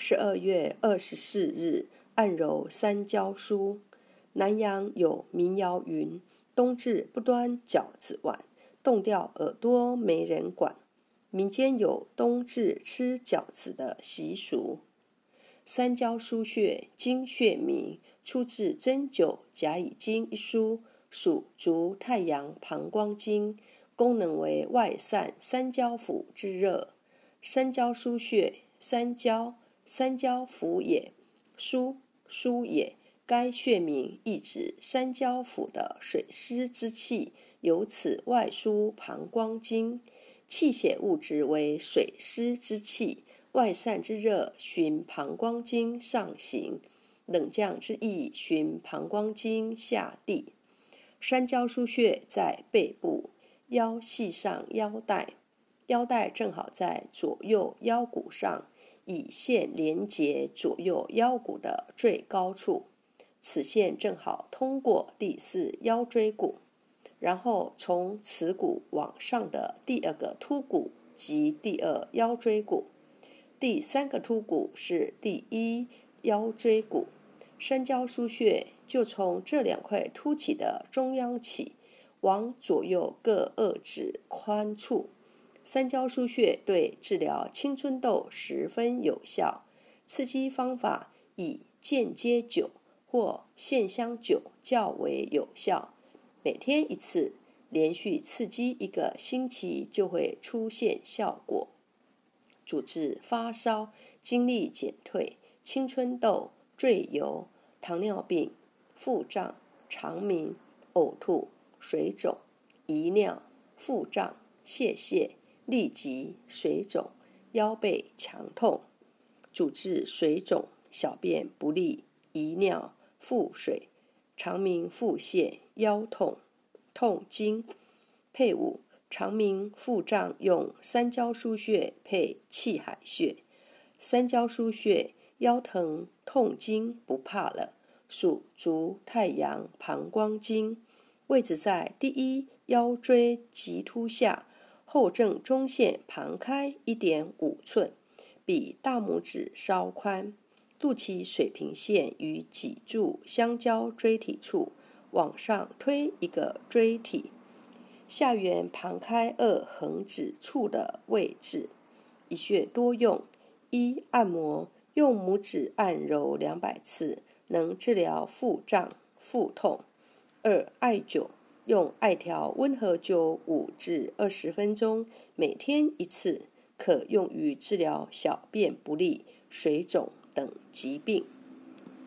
十二月二十四日，按揉三焦枢。南阳有民谣云：“冬至不端饺子碗，冻掉耳朵没人管。”民间有冬至吃饺子的习俗。三焦腧穴，经穴名，出自《针灸甲乙经》一书，属足太阳膀胱经，功能为外散三焦腑之热。三焦腧穴，三焦，三焦腑也，疏疏也。该穴名意指三焦腑的水湿之气，由此外输膀胱经，气血物质为水湿之气。外散之热循膀胱经上行，冷降之意循膀胱经下地。三焦腧穴在背部腰系上腰带，腰带正好在左右腰骨上，以线连接左右腰骨的最高处。此线正好通过第四腰椎骨，然后从此骨往上的第二个突骨及第二腰椎骨。第三个突骨是第一腰椎骨，三焦腧穴就从这两块凸起的中央起，往左右各二指宽处。三焦腧穴对治疗青春痘十分有效。刺激方法以间接灸或线香灸较为有效。每天一次，连续刺激一个星期就会出现效果。主治发烧、精力减退、青春痘、赘油、糖尿病、腹胀、肠鸣、呕吐、水肿、遗尿、腹胀、泄泻、痢疾、水肿、腰背强痛。主治水肿、小便不利、遗尿、腹水、肠鸣、腹泻、腰痛、痛经。配伍。肠鸣、腹胀用三焦腧穴配气海穴。三焦腧穴腰疼痛经不怕了，属足太阳膀胱经，位置在第一腰椎棘突下后正中线旁开一点五寸，比大拇指稍宽，肚脐水平线与脊柱相交椎体处，往上推一个椎体。下缘旁开二横指处的位置，一穴多用：一、按摩，用拇指按揉两百次，能治疗腹胀、腹痛；二、艾灸，用艾条温和灸五至二十分钟，每天一次，可用于治疗小便不利、水肿等疾病。